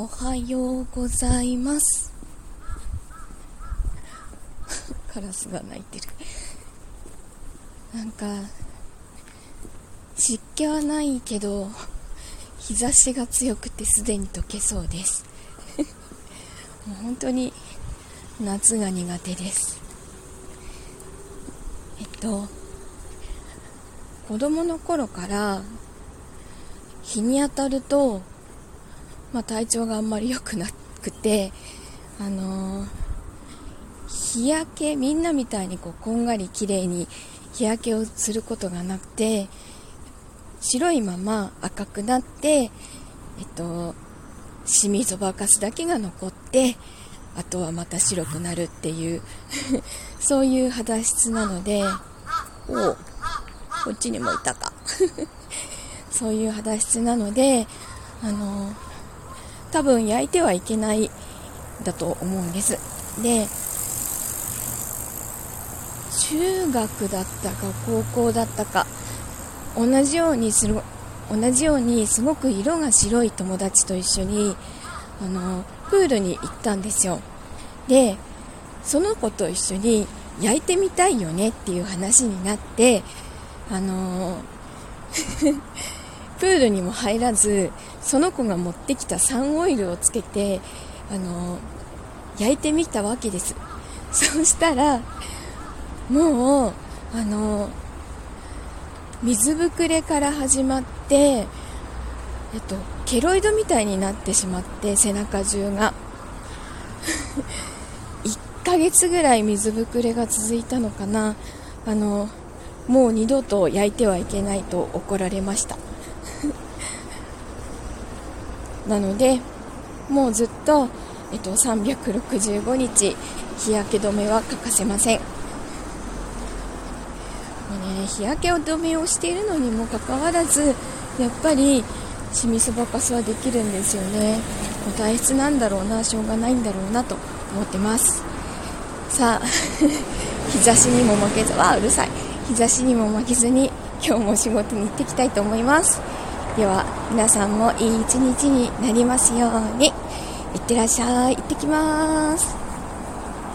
おはようございます。カラスが鳴いてる。なんか湿気はないけど日差しが強くてすでに溶けそうです。もう本当に夏が苦手です。えっと子供の頃から日に当たるとまあ、体調があんまり良くなくて、あのー、日焼け、みんなみたいにこうこんがり綺麗に日焼けをすることがなくて、白いまま赤くなって、えっと、シミそばかすだけが残って、あとはまた白くなるっていう そういう肌質なので、おこっちにもいたか。そういう肌質なので、あのー多分焼いてはいけないだと思うんです。で中学だったか高校だったか同じようにする同じようにすごく色が白い友達と一緒にあのプールに行ったんですよ。でその子と一緒に焼いてみたいよねっていう話になってあの プールにも入らずその子が持ってきたサンオイルをつけてあの焼いてみたわけです。そうしたらもうあの水ぶくれから始まって、えっと、ケロイドみたいになってしまって背中中が。1ヶ月ぐらい水ぶくれが続いたのかな。あのもう二度と焼いてはいけないと怒られました。なのでもうずっと、えっと、365日日焼け止めは欠かせません。もう、ね、日焼け止めをしているのにもかかわらずやっぱりシミそばかすはできるんですよね。もう体質なんだろうなしょうがないんだろうなと思ってます。さあ 日差しにも負けずわうるさい。日差しにも負けずに今日も仕事に行ってきたいと思います。では皆さんもいい一日になりますように。いってらっしゃい。行ってきます。